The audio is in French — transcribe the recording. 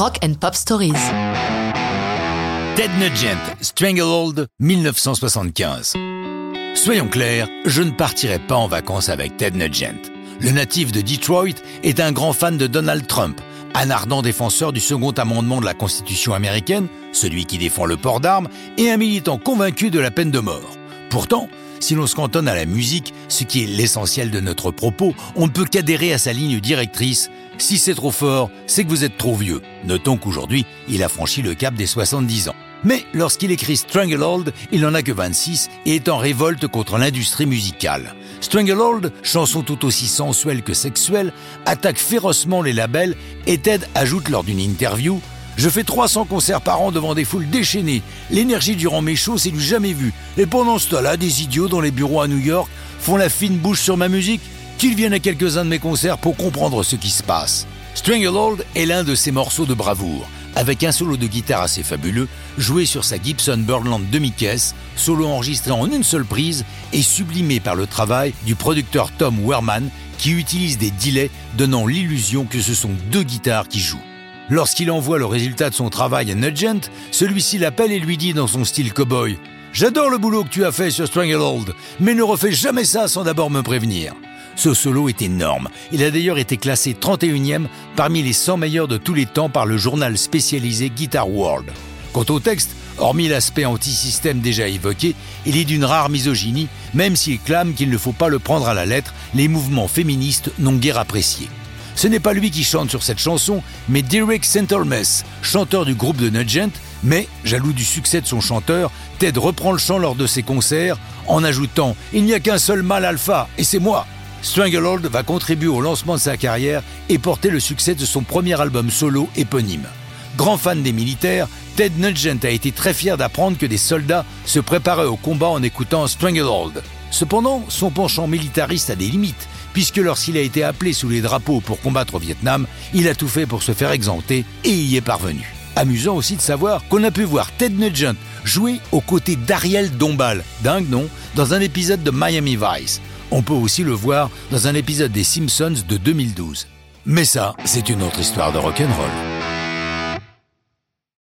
Rock and Pop Stories. Ted Nugent, Stranglehold, 1975. Soyons clairs, je ne partirai pas en vacances avec Ted Nugent. Le natif de Detroit est un grand fan de Donald Trump, un ardent défenseur du second amendement de la Constitution américaine, celui qui défend le port d'armes, et un militant convaincu de la peine de mort. Pourtant, si l'on se cantonne à la musique, ce qui est l'essentiel de notre propos, on ne peut qu'adhérer à sa ligne directrice. Si c'est trop fort, c'est que vous êtes trop vieux. Notons qu'aujourd'hui, il a franchi le cap des 70 ans. Mais lorsqu'il écrit Stranglehold, il n'en a que 26 et est en révolte contre l'industrie musicale. Stranglehold, chanson tout aussi sensuelle que sexuelle, attaque férocement les labels et Ted ajoute lors d'une interview je fais 300 concerts par an devant des foules déchaînées. L'énergie durant mes shows, c'est du jamais vu. Et pendant ce temps-là, des idiots dans les bureaux à New York font la fine bouche sur ma musique. Qu'ils viennent à quelques-uns de mes concerts pour comprendre ce qui se passe. Stranglehold est l'un de ces morceaux de bravoure avec un solo de guitare assez fabuleux, joué sur sa Gibson Birdland demi-caisse, solo enregistré en une seule prise et sublimé par le travail du producteur Tom Werman qui utilise des delays donnant l'illusion que ce sont deux guitares qui jouent. Lorsqu'il envoie le résultat de son travail à Nugent, celui-ci l'appelle et lui dit dans son style cowboy J'adore le boulot que tu as fait sur Stranglehold, mais ne refais jamais ça sans d'abord me prévenir. Ce solo est énorme. Il a d'ailleurs été classé 31e parmi les 100 meilleurs de tous les temps par le journal spécialisé Guitar World. Quant au texte, hormis l'aspect anti-système déjà évoqué, il est d'une rare misogynie, même s'il clame qu'il ne faut pas le prendre à la lettre, les mouvements féministes n'ont guère apprécié. Ce n'est pas lui qui chante sur cette chanson, mais Derek Centelmess, chanteur du groupe de Nugent, mais, jaloux du succès de son chanteur, Ted reprend le chant lors de ses concerts en ajoutant ⁇ Il n'y a qu'un seul mal alpha, et c'est moi !⁇ Stranglehold va contribuer au lancement de sa carrière et porter le succès de son premier album solo éponyme. Grand fan des militaires, Ted Nugent a été très fier d'apprendre que des soldats se préparaient au combat en écoutant Stranglehold. Cependant, son penchant militariste a des limites, puisque lorsqu'il a été appelé sous les drapeaux pour combattre au Vietnam, il a tout fait pour se faire exempter et y est parvenu. Amusant aussi de savoir qu'on a pu voir Ted Nugent jouer aux côtés d'Ariel Dombal, dingue non, dans un épisode de Miami Vice. On peut aussi le voir dans un épisode des Simpsons de 2012. Mais ça, c'est une autre histoire de rock'n'roll.